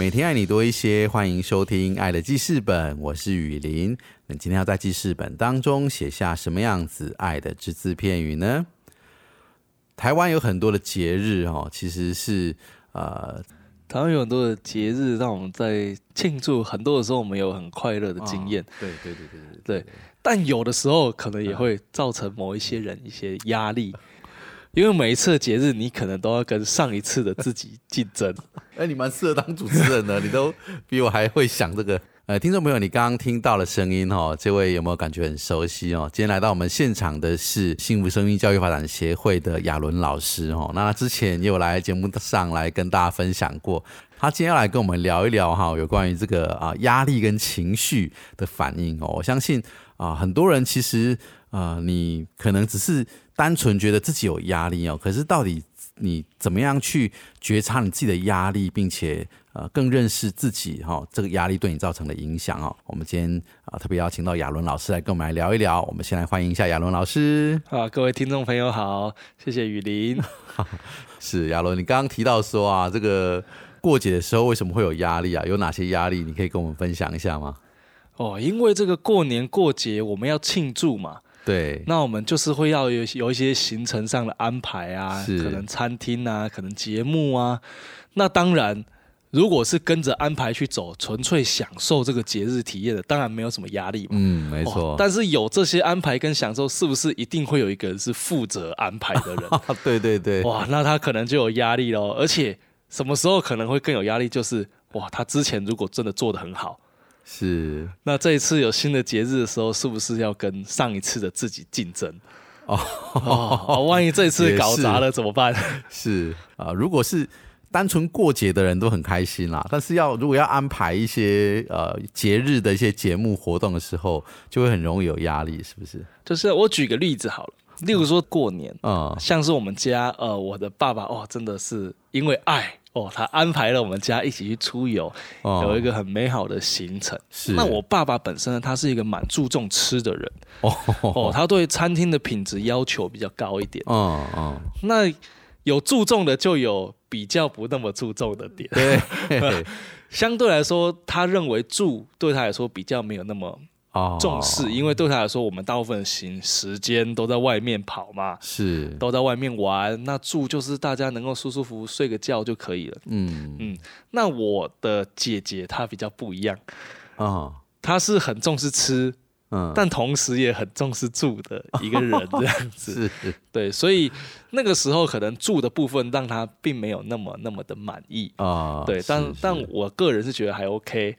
每天爱你多一些，欢迎收听《爱的记事本》，我是雨林。那今天要在记事本当中写下什么样子爱的只字片语呢？台湾有很多的节日哦，其实是呃，台湾有很多的节日让我们在庆祝，很多的时候我们有很快乐的经验。对对对对对对，但有的时候可能也会造成某一些人一些压力。因为每一次的节日，你可能都要跟上一次的自己竞争。哎，你蛮适合当主持人的，你都比我还会想这个。呃，听众朋友，你刚刚听到了声音哦，这位有没有感觉很熟悉哦？今天来到我们现场的是幸福生命教育发展协会的亚伦老师哦。那他之前也有来节目上来跟大家分享过，他今天要来跟我们聊一聊哈，有关于这个啊压力跟情绪的反应哦。我相信啊，很多人其实啊，你可能只是。单纯觉得自己有压力哦，可是到底你怎么样去觉察你自己的压力，并且呃更认识自己哈，这个压力对你造成的影响哦。我们今天啊特别邀请到亚伦老师来跟我们来聊一聊。我们先来欢迎一下亚伦老师。啊，各位听众朋友好，谢谢雨林。是亚伦，你刚刚提到说啊，这个过节的时候为什么会有压力啊？有哪些压力？你可以跟我们分享一下吗？哦，因为这个过年过节我们要庆祝嘛。对，那我们就是会要有有一些行程上的安排啊，可能餐厅啊，可能节目啊。那当然，如果是跟着安排去走，纯粹享受这个节日体验的，当然没有什么压力嘛。嗯，没错。但是有这些安排跟享受，是不是一定会有一个人是负责安排的人？对对对。哇，那他可能就有压力喽。而且什么时候可能会更有压力？就是哇，他之前如果真的做的很好。是，那这一次有新的节日的时候，是不是要跟上一次的自己竞争？哦，万一这一次搞砸了怎么办？是啊，如果是单纯过节的人都很开心啦，但是要如果要安排一些呃节日的一些节目活动的时候，就会很容易有压力，是不是？就是我举个例子好了，例如说过年啊，像是我们家呃，我的爸爸哦，真的是因为爱。哦，他安排了我们家一起去出游，有一个很美好的行程。是，那我爸爸本身呢，他是一个蛮注重吃的人。哦哦，他对餐厅的品质要求比较高一点。哦哦，那有注重的，就有比较不那么注重的点。对，相对来说，他认为住对他来说比较没有那么。重视，因为对他来说，我们大部分行时间都在外面跑嘛，是都在外面玩。那住就是大家能够舒舒服服睡个觉就可以了。嗯嗯。那我的姐姐她比较不一样啊，她是很重视吃。嗯，但同时也很重视住的一个人 这样子，是，对，所以那个时候可能住的部分让他并没有那么那么的满意。啊，对，但但我个人是觉得还 OK，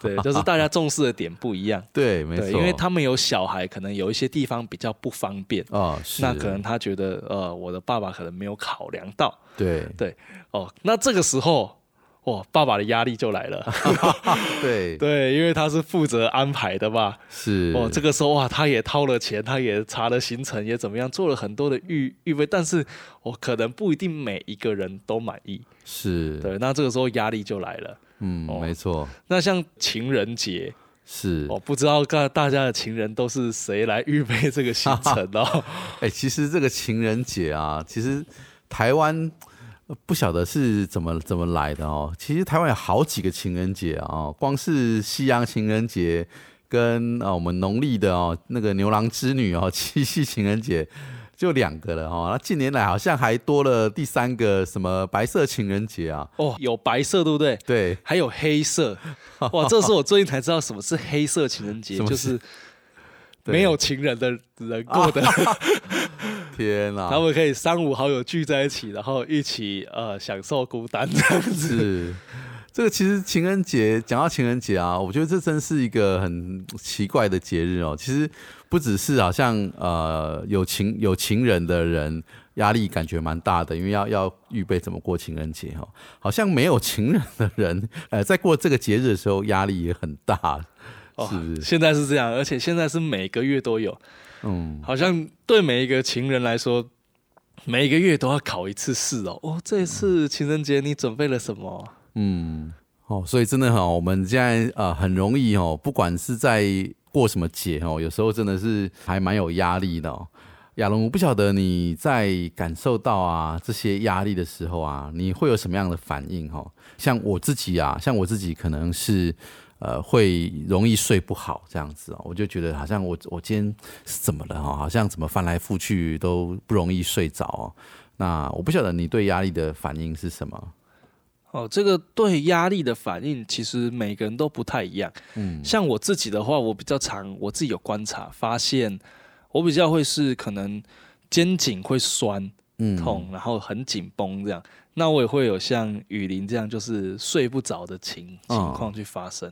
对，就是大家重视的点不一样，对，没错，因为他们有小孩，可能有一些地方比较不方便。啊，那可能他觉得呃，我的爸爸可能没有考量到，对。对，哦，那这个时候。哇，爸爸的压力就来了。对 对，因为他是负责安排的嘛。是哦，这个时候哇，他也掏了钱，他也查了行程，也怎么样，做了很多的预预备。但是，我可能不一定每一个人都满意。是对，那这个时候压力就来了。嗯，没错。那像情人节，是我不知道大大家的情人都是谁来预备这个行程哦。哎，其实这个情人节啊，其实台湾。不晓得是怎么怎么来的哦。其实台湾有好几个情人节哦，光是西洋情人节跟啊我们农历的哦那个牛郎织女哦 七夕情人节就两个了哦。那近年来好像还多了第三个什么白色情人节啊。哦，有白色对不对？对，还有黑色。哇，这是我最近才知道什么是黑色情人节，就是没有情人的人过的。天呐！他们可以三五好友聚在一起，然后一起呃享受孤单这样子。是，这个其实情人节讲到情人节啊，我觉得这真是一个很奇怪的节日哦。其实不只是好像呃有情有情人的人压力感觉蛮大的，因为要要预备怎么过情人节哈。好像没有情人的人，呃，在过这个节日的时候压力也很大，是不是？现在是这样，而且现在是每个月都有，嗯，好像对每一个情人来说。每一个月都要考一次试哦。哦，这一次情人节你准备了什么？嗯，哦，所以真的哈，我们现在呃很容易哦，不管是在过什么节哦，有时候真的是还蛮有压力的。亚龙，我不晓得你在感受到啊这些压力的时候啊，你会有什么样的反应哈？像我自己啊，像我自己可能是。呃，会容易睡不好这样子哦，我就觉得好像我我今天是怎么了哈？好像怎么翻来覆去都不容易睡着哦。那我不晓得你对压力的反应是什么？哦，这个对压力的反应其实每个人都不太一样。嗯，像我自己的话，我比较常我自己有观察发现，我比较会是可能肩颈会酸痛，然后很紧绷这样。那我也会有像雨林这样，就是睡不着的情情况去发生。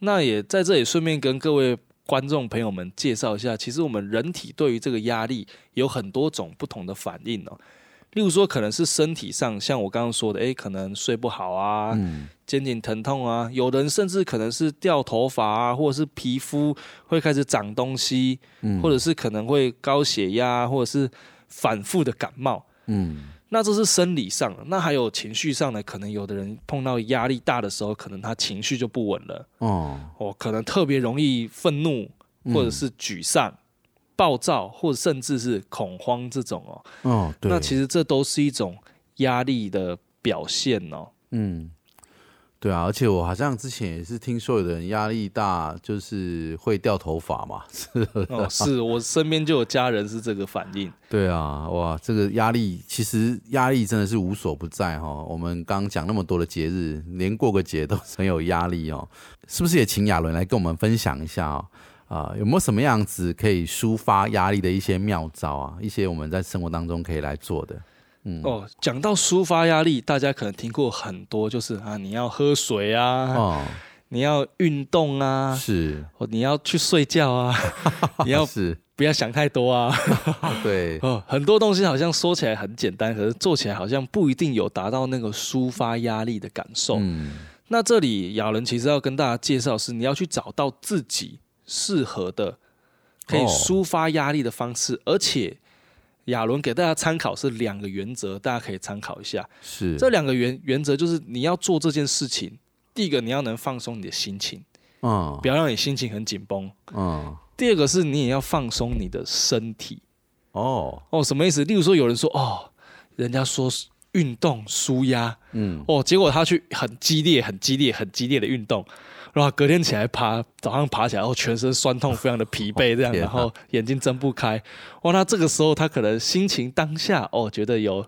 那也在这里顺便跟各位观众朋友们介绍一下，其实我们人体对于这个压力有很多种不同的反应哦。例如说，可能是身体上，像我刚刚说的，诶，可能睡不好啊，肩颈疼痛啊，有人甚至可能是掉头发啊，或者是皮肤会开始长东西，或者是可能会高血压，或者是反复的感冒，嗯。那这是生理上，那还有情绪上呢？可能有的人碰到压力大的时候，可能他情绪就不稳了。哦，哦，可能特别容易愤怒，或者是沮丧、暴躁，或者甚至是恐慌这种哦。哦，对。那其实这都是一种压力的表现哦。嗯。对啊，而且我好像之前也是听说有人压力大，就是会掉头发嘛。是哦，是我身边就有家人是这个反应。对啊，哇，这个压力其实压力真的是无所不在哈。我们刚讲那么多的节日，连过个节都很有压力哦。是不是也请亚伦来跟我们分享一下啊？啊，有没有什么样子可以抒发压力的一些妙招啊？一些我们在生活当中可以来做的。哦，讲到抒发压力，大家可能听过很多，就是啊，你要喝水啊，哦，你要运动啊，是，你要去睡觉啊，你要是。不要想太多啊，对，哦，很多东西好像说起来很简单，可是做起来好像不一定有达到那个抒发压力的感受。嗯，那这里亚伦其实要跟大家介绍是，你要去找到自己适合的可以抒发压力的方式，而且。亚伦给大家参考是两个原则，大家可以参考一下。是这两个原原则，就是你要做这件事情，第一个你要能放松你的心情，嗯，不要让你心情很紧绷，嗯。第二个是你也要放松你的身体，哦哦，什么意思？例如说有人说哦，人家说运动舒压，嗯，哦，结果他去很激烈、很激烈、很激烈的运动。然后隔天起来爬，早上爬起来后全身酸痛，非常的疲惫，这样，然后眼睛睁不开。哇，那这个时候他可能心情当下哦，觉得有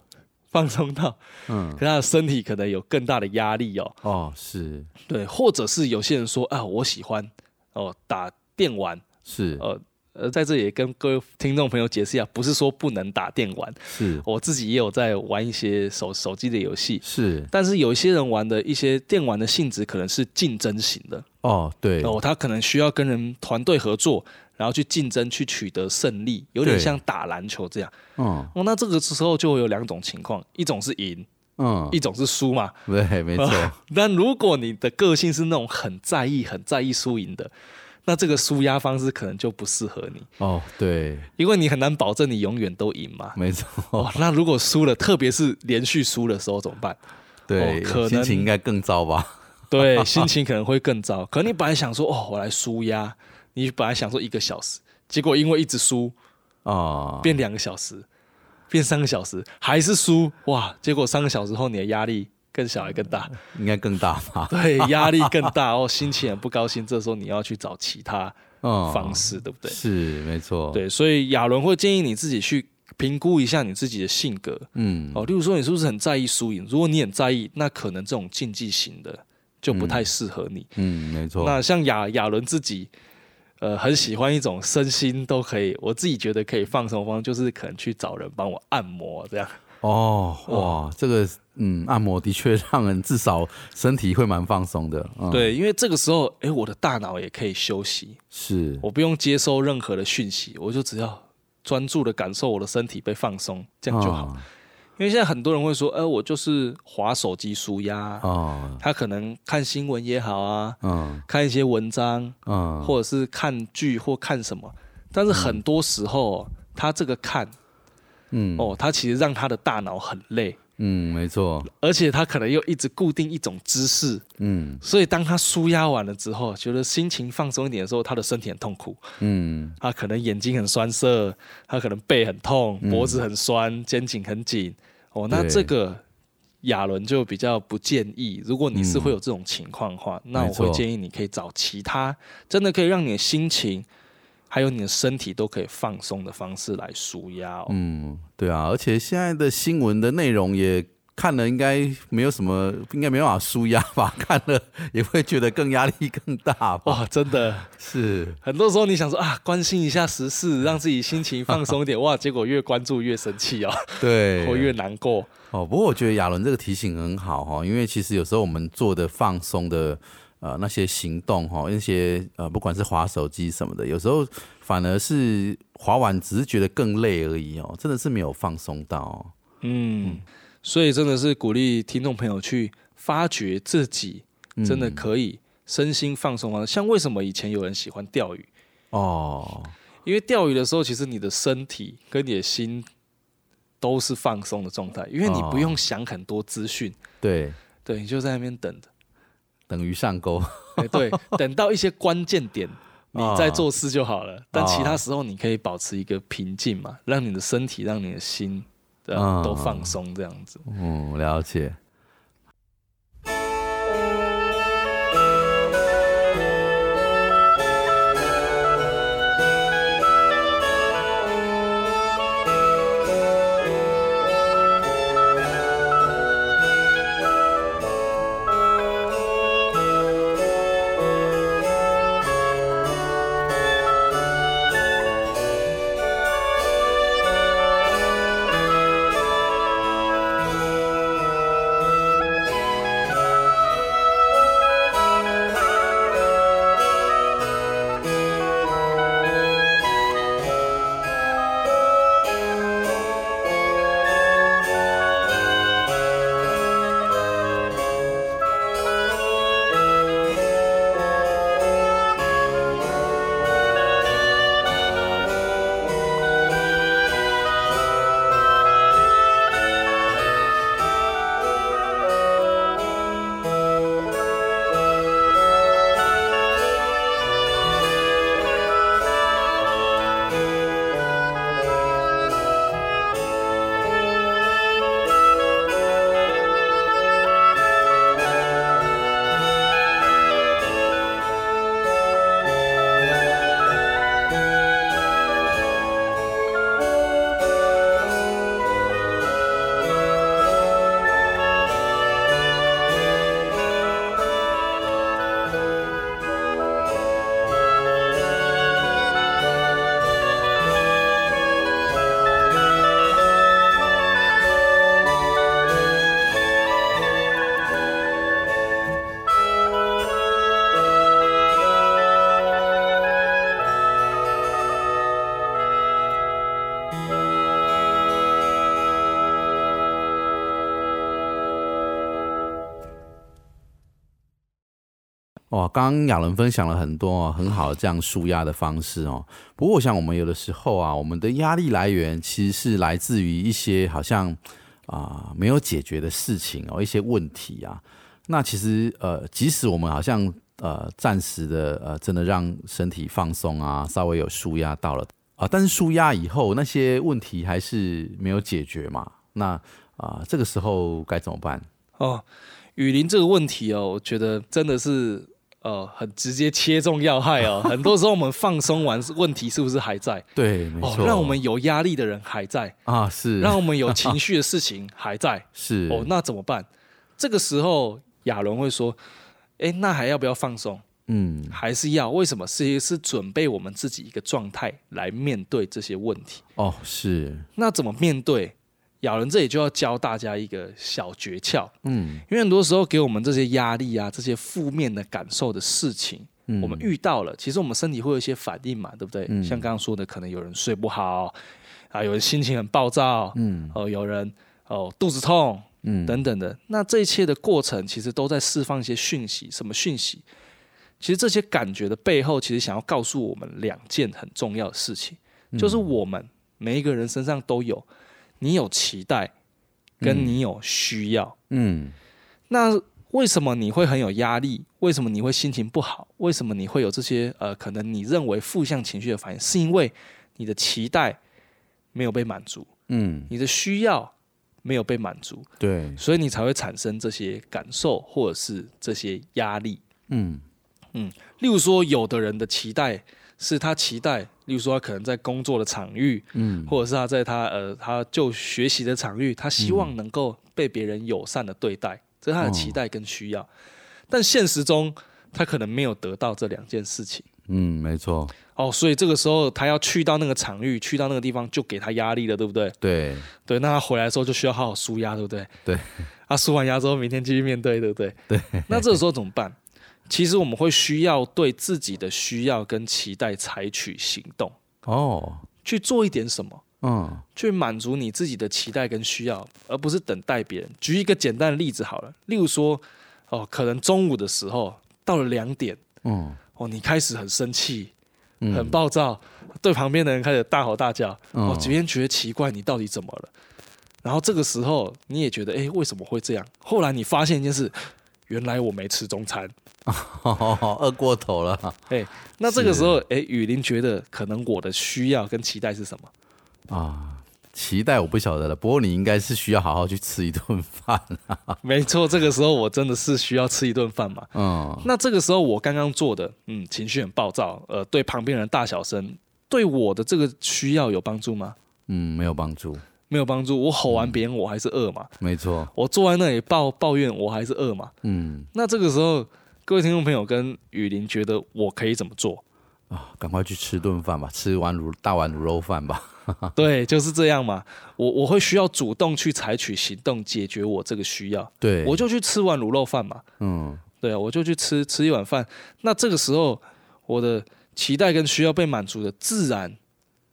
放松到，嗯，可他的身体可能有更大的压力哦。哦，是对，或者是有些人说啊，我喜欢哦打电玩，是呃。呃，在这里跟各位听众朋友解释一下，不是说不能打电玩，是我自己也有在玩一些手手机的游戏，是，但是有一些人玩的一些电玩的性质可能是竞争型的，哦，对，哦，他可能需要跟人团队合作，然后去竞争去取得胜利，有点像打篮球这样，嗯，哦，那这个时候就会有两种情况，一种是赢，嗯，一种是输嘛，对，没错。但如果你的个性是那种很在意、很在意输赢的。那这个输压方式可能就不适合你哦，对，因为你很难保证你永远都赢嘛。没错。那如果输了，特别是连续输的时候怎么办？对，可能心情应该更糟吧？对，心情可能会更糟。可能你本来想说哦，我来输压，你本来想说一个小时，结果因为一直输啊，变两个小时，变三个小时，还是输哇！结果三个小时后你的压力。更小还更大，应该更大吧？对，压力更大哦，心情很不高兴。这时候你要去找其他方式，对不对？是，没错。对，所以亚伦会建议你自己去评估一下你自己的性格。嗯，哦，例如说你是不是很在意输赢？如果你很在意，那可能这种竞技型的就不太适合你。嗯，没错。那像亚亚伦自己，呃，很喜欢一种身心都可以，我自己觉得可以放松方，就是可能去找人帮我按摩这样。哦，哇，这个嗯，按摩的确让人至少身体会蛮放松的。对，因为这个时候，哎，我的大脑也可以休息，是我不用接收任何的讯息，我就只要专注的感受我的身体被放松，这样就好。因为现在很多人会说，哎，我就是滑手机舒压哦，他可能看新闻也好啊，嗯，看一些文章，嗯，或者是看剧或看什么，但是很多时候他这个看。嗯。哦，他其实让他的大脑很累，嗯，没错，而且他可能又一直固定一种姿势，嗯，所以当他舒压完了之后，觉得心情放松一点的时候，他的身体很痛苦，嗯，他可能眼睛很酸涩，他可能背很痛，脖子很酸，肩颈很紧，哦，那这个亚伦就比较不建议，如果你是会有这种情况的话，那我会建议你可以找其他真的可以让你的心情。还有你的身体都可以放松的方式来舒压。嗯，对啊，而且现在的新闻的内容也看了，应该没有什么，应该没办法舒压吧？看了也会觉得更压力更大吧？哇，真的是很多时候你想说啊，关心一下时事，让自己心情放松一点，哇，结果越关注越生气哦，对，或越难过。哦，不过我觉得亚伦这个提醒很好哈，因为其实有时候我们做的放松的。呃，那些行动哈，那些呃，不管是滑手机什么的，有时候反而是滑完只是觉得更累而已哦，真的是没有放松到。嗯，所以真的是鼓励听众朋友去发掘自己真的可以身心放松啊。像为什么以前有人喜欢钓鱼哦？因为钓鱼的时候，其实你的身体跟你的心都是放松的状态，因为你不用想很多资讯。对，对，你就在那边等着。等于上钩，对，等到一些关键点，你再做事就好了。但其他时候，你可以保持一个平静嘛，让你的身体、让你的心，都放松，这样子。嗯，了解。刚刚亚伦分享了很多很好的这样舒压的方式哦。不过我想，我们有的时候啊，我们的压力来源其实是来自于一些好像啊没有解决的事情哦，一些问题啊。那其实呃，即使我们好像呃暂时的呃真的让身体放松啊，稍微有舒压到了啊，但是舒压以后那些问题还是没有解决嘛。那啊，这个时候该怎么办？哦，雨林这个问题哦，我觉得真的是。呃，很直接切中要害哦。很多时候我们放松完，问题是不是还在？对，没错。让我们有压力的人还在啊，是。让我们有情绪的事情还在，是。哦，那怎么办？这个时候亚伦会说：“哎，那还要不要放松？嗯，还是要？为什么？是是准备我们自己一个状态来面对这些问题。哦，是。那怎么面对？咬人这里就要教大家一个小诀窍，嗯，因为很多时候给我们这些压力啊，这些负面的感受的事情，我们遇到了，其实我们身体会有一些反应嘛，对不对？像刚刚说的，可能有人睡不好啊，有人心情很暴躁，嗯，哦，有人哦肚子痛，嗯，等等的，那这一切的过程，其实都在释放一些讯息，什么讯息？其实这些感觉的背后，其实想要告诉我们两件很重要的事情，就是我们每一个人身上都有。你有期待，跟你有需要，嗯，那为什么你会很有压力？为什么你会心情不好？为什么你会有这些呃，可能你认为负向情绪的反应？是因为你的期待没有被满足，嗯，你的需要没有被满足，对，所以你才会产生这些感受或者是这些压力，嗯嗯，例如说，有的人的期待。是他期待，例如说他可能在工作的场域，嗯，或者是他在他呃他就学习的场域，他希望能够被别人友善的对待，这是他的期待跟需要。但现实中，他可能没有得到这两件事情。嗯，没错。哦，所以这个时候他要去到那个场域，去到那个地方，就给他压力了，对不对？对对，那他回来之后就需要好好舒压，对不对？对。他舒完压之后，明天继续面对，对不对？对。那这个时候怎么办？其实我们会需要对自己的需要跟期待采取行动哦，去做一点什么，嗯，去满足你自己的期待跟需要，而不是等待别人。举一个简单的例子好了，例如说，哦，可能中午的时候到了两点，嗯，哦，你开始很生气，很暴躁，对旁边的人开始大吼大叫，哦，别人觉得奇怪，你到底怎么了？然后这个时候你也觉得，哎，为什么会这样？后来你发现一件事，原来我没吃中餐。饿过头了，哎，那这个时候，哎，雨林觉得可能我的需要跟期待是什么啊？期待我不晓得了，不过你应该是需要好好去吃一顿饭。没错，这个时候我真的是需要吃一顿饭嘛。嗯，那这个时候我刚刚做的，嗯，情绪很暴躁，呃，对旁边人大小声，对我的这个需要有帮助吗？嗯，没有帮助，没有帮助。我吼完别人，我还是饿嘛。没错，我坐在那里抱抱怨，我还是饿嘛。嗯，那这个时候。各位听众朋友跟雨林觉得我可以怎么做啊？赶快去吃顿饭吧，吃完卤大碗卤肉饭吧。对，就是这样嘛。我我会需要主动去采取行动解决我这个需要。对，我就去吃碗卤肉饭嘛。嗯，对啊，我就去吃吃一碗饭。那这个时候我的期待跟需要被满足的，自然，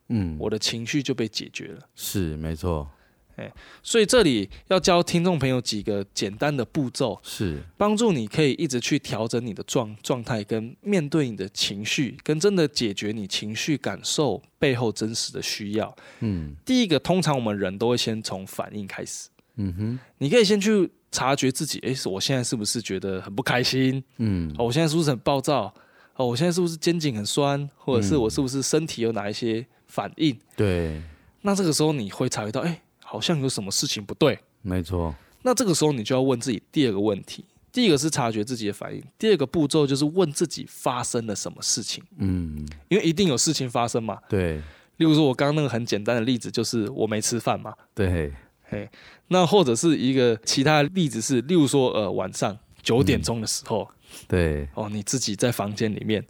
嗯，我的情绪就被解决了。是，没错。哎，所以这里要教听众朋友几个简单的步骤，是帮助你可以一直去调整你的状状态，跟面对你的情绪，跟真的解决你情绪感受背后真实的需要。嗯，第一个，通常我们人都会先从反应开始。嗯哼，你可以先去察觉自己，哎，我现在是不是觉得很不开心？嗯，哦，我现在是不是很暴躁？哦，我现在是不是肩颈很酸？或者是我是不是身体有哪一些反应？对，那这个时候你会察觉到，哎。好像有什么事情不对，没错。那这个时候你就要问自己第二个问题：第一个是察觉自己的反应，第二个步骤就是问自己发生了什么事情。嗯，因为一定有事情发生嘛。对。例如说，我刚刚那个很简单的例子就是我没吃饭嘛。对。嘿，那或者是一个其他例子是，例如说，呃，晚上九点钟的时候，对。哦，你自己在房间里面，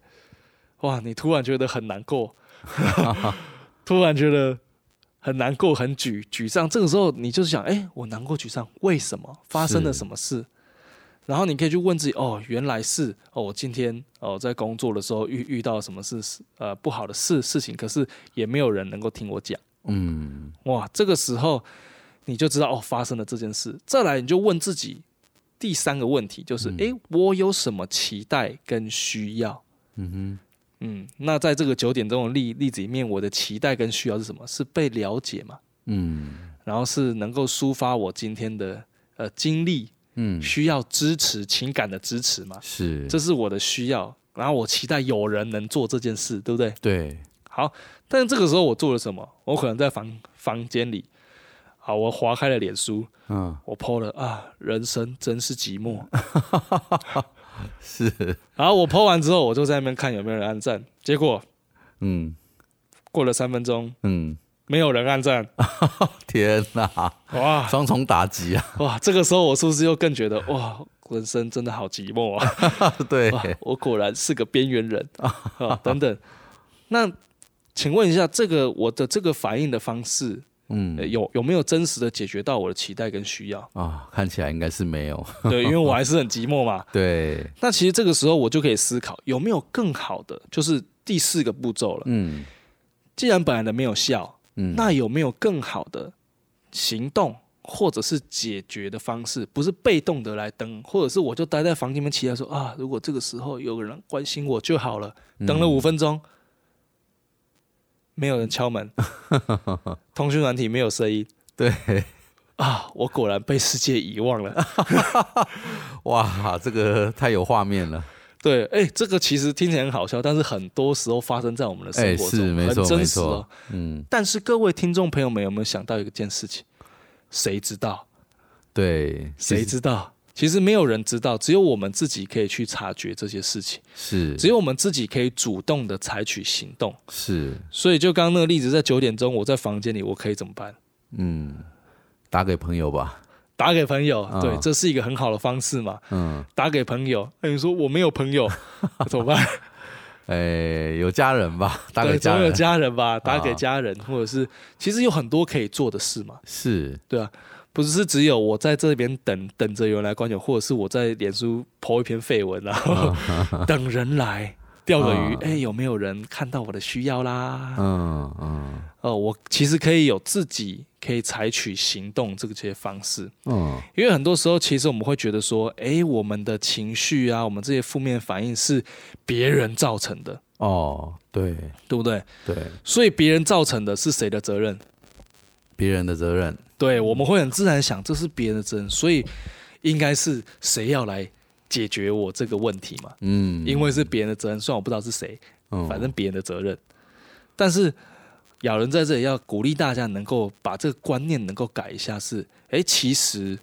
哇，你突然觉得很难过，突然觉得。很难过，很沮沮丧。这个时候，你就是想，哎，我难过沮丧，为什么发生了什么事？然后你可以去问自己，哦，原来是哦，我今天哦在工作的时候遇遇到什么事，呃，不好的事事情，可是也没有人能够听我讲。嗯，哇，这个时候你就知道哦，发生了这件事。再来，你就问自己第三个问题，就是，哎，我有什么期待跟需要？嗯哼。嗯，那在这个九点钟的例例子里面，我的期待跟需要是什么？是被了解嘛？嗯，然后是能够抒发我今天的呃经历，嗯，需要支持情感的支持嘛？是，这是我的需要。然后我期待有人能做这件事，对不对？对。好，但是这个时候我做了什么？我可能在房房间里，好，我划开了脸书，嗯，我 po 了啊，人生真是寂寞。是，然后我剖完之后，我就在那边看有没有人按赞。结果，嗯，过了三分钟，嗯，没有人按赞。天哪，哇，双重打击啊！哇，这个时候我是不是又更觉得哇，人生真的好寂寞啊？对，我果然是个边缘人啊！等等，那请问一下，这个我的这个反应的方式嗯，有有没有真实的解决到我的期待跟需要啊？看起来应该是没有。对，因为我还是很寂寞嘛。对。那其实这个时候我就可以思考，有没有更好的，就是第四个步骤了。嗯。既然本来的没有效，嗯，那有没有更好的行动或者是解决的方式？不是被动的来等，或者是我就待在房间里面期待说啊，如果这个时候有个人关心我就好了。等了五分钟。没有人敲门，通讯软体没有声音。对啊，我果然被世界遗忘了。哇，这个太有画面了。对，哎，这个其实听起来很好笑，但是很多时候发生在我们的生活中，很真实哦。嗯，但是各位听众朋友们有没有想到一件事情？谁知道？对，谁知道？其实没有人知道，只有我们自己可以去察觉这些事情。是，只有我们自己可以主动的采取行动。是，所以就刚刚那个例子，在九点钟，我在房间里，我可以怎么办？嗯，打给朋友吧。打给朋友，对，这是一个很好的方式嘛。嗯，打给朋友，那你说我没有朋友 怎么办？哎，有家人吧？打给总有家人吧？打给家人，或者是其实有很多可以做的事嘛。是，对啊。不是只有我在这边等等着有人来关注，或者是我在脸书抛一篇废文，然后 等人来钓个鱼。哎，有没有人看到我的需要啦？嗯嗯。哦，我其实可以有自己可以采取行动这些方式。嗯。因为很多时候，其实我们会觉得说，哎，我们的情绪啊，我们这些负面反应是别人造成的。哦，对，对不对？对。所以别人造成的是谁的责任？别人的责任。对，我们会很自然想，这是别人的责任，所以应该是谁要来解决我这个问题嘛？嗯，因为是别人的责任，虽然我不知道是谁，反正别人的责任。但是咬人在这里要鼓励大家，能够把这个观念能够改一下，是，哎，其实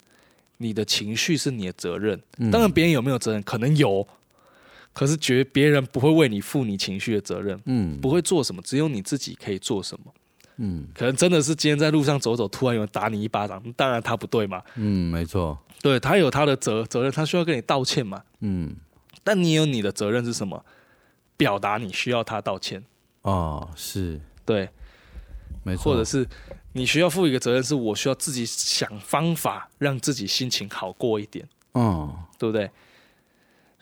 你的情绪是你的责任。当然，别人有没有责任，可能有，可是觉别人不会为你负你情绪的责任，嗯，不会做什么，只有你自己可以做什么。嗯，可能真的是今天在路上走走，突然有人打你一巴掌，当然他不对嘛。嗯，没错，对他有他的责责任，他需要跟你道歉嘛。嗯，但你有你的责任是什么？表达你需要他道歉。哦，是，对，没错，或者是你需要负一个责任，是我需要自己想方法让自己心情好过一点。嗯，对不对？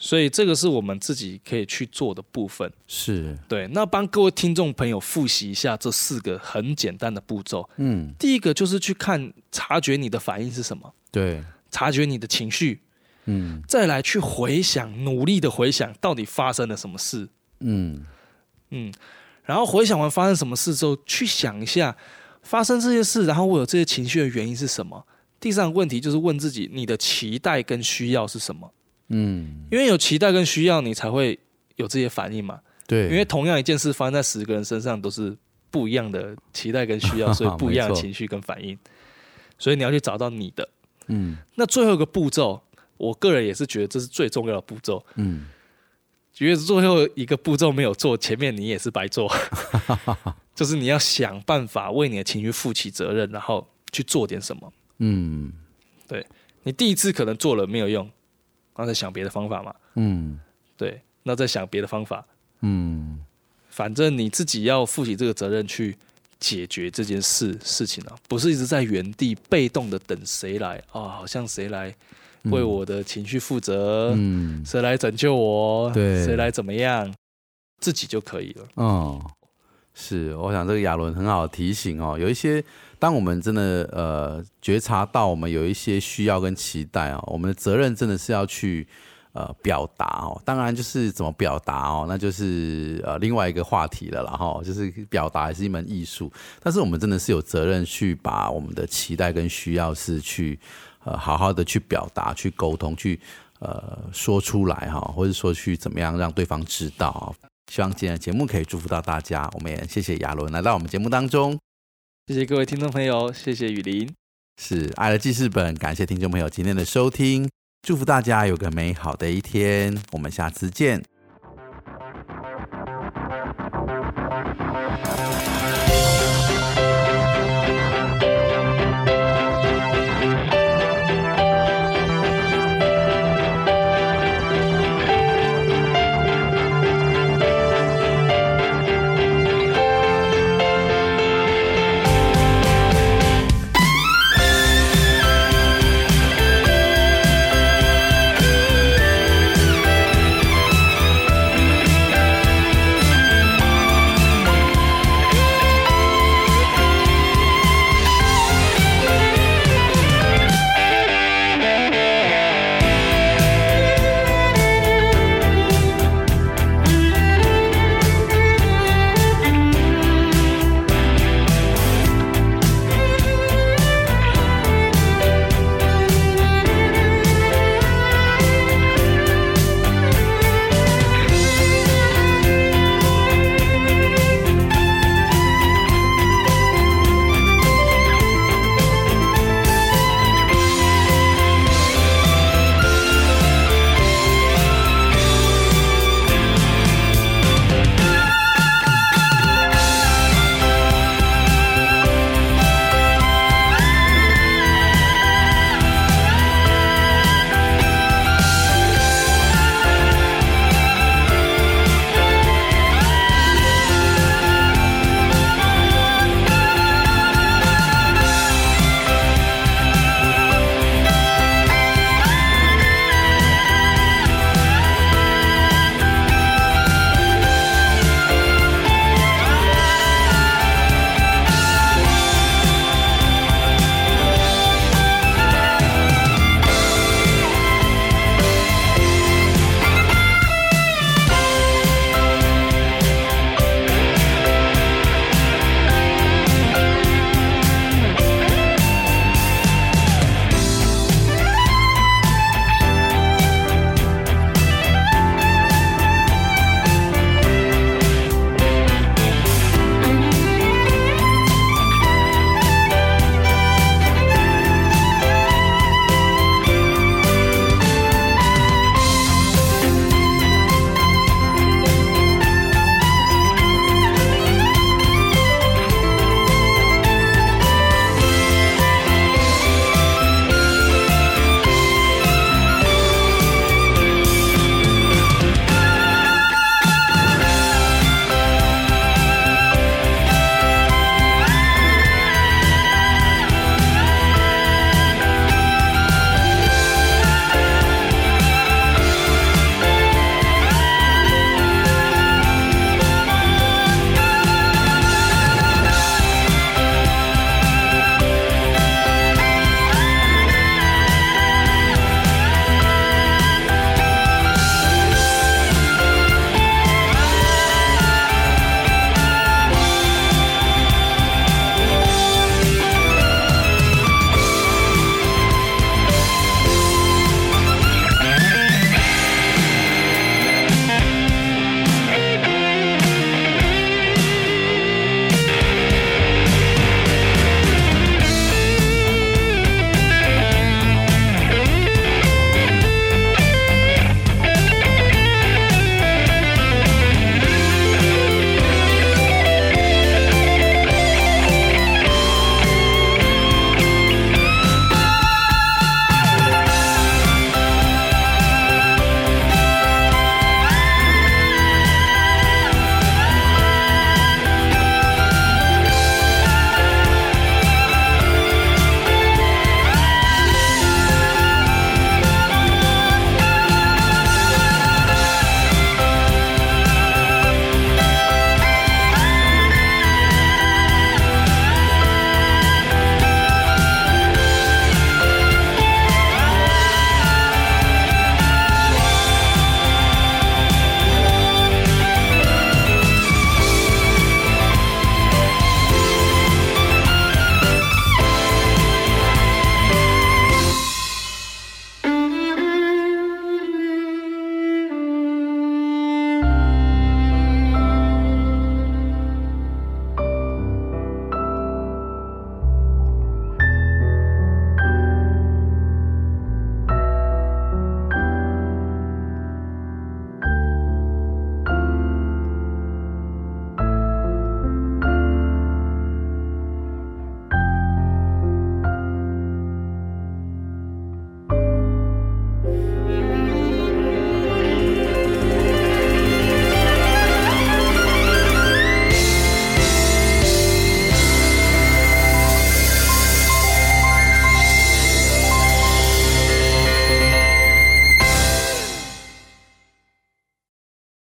所以这个是我们自己可以去做的部分，是对。那帮各位听众朋友复习一下这四个很简单的步骤。嗯，第一个就是去看察觉你的反应是什么，对，察觉你的情绪，嗯，再来去回想，努力的回想到底发生了什么事，嗯嗯，然后回想完发生什么事之后，去想一下发生这些事，然后我有这些情绪的原因是什么。第三个问题就是问自己，你的期待跟需要是什么？嗯，因为有期待跟需要，你才会有这些反应嘛。对，因为同样一件事发生在十个人身上，都是不一样的期待跟需要，所以不一样的情绪跟反应。所以你要去找到你的。嗯，那最后一个步骤，我个人也是觉得这是最重要的步骤。嗯，因为最后一个步骤没有做，前面你也是白做。就是你要想办法为你的情绪负起责任，然后去做点什么。嗯，对你第一次可能做了没有用。然后再想别的方法嘛，嗯，对，那再想别的方法，嗯，反正你自己要负起这个责任去解决这件事事情啊，不是一直在原地被动的等谁来啊，好像谁来为我的情绪负责，嗯，谁来拯救我，对，谁来怎么样，自己就可以了。哦，是，我想这个亚伦很好提醒哦，有一些。当我们真的呃觉察到我们有一些需要跟期待哦，我们的责任真的是要去呃表达哦。当然就是怎么表达哦，那就是呃另外一个话题了。然后就是表达也是一门艺术，但是我们真的是有责任去把我们的期待跟需要是去呃好好的去表达、去沟通、去呃说出来哈，或者说去怎么样让对方知道。希望今天的节目可以祝福到大家。我们也谢谢亚伦来到我们节目当中。谢谢各位听众朋友，谢谢雨林，是爱的记事本，感谢听众朋友今天的收听，祝福大家有个美好的一天，我们下次见。